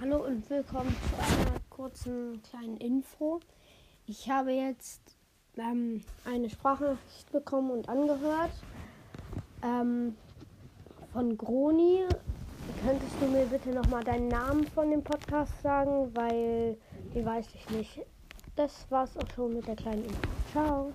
Hallo und willkommen zu einer kurzen kleinen Info. Ich habe jetzt ähm, eine Sprachnachricht bekommen und angehört ähm, von Groni. Könntest du mir bitte nochmal deinen Namen von dem Podcast sagen, weil die weiß ich nicht. Das war's auch schon mit der kleinen Info. Ciao.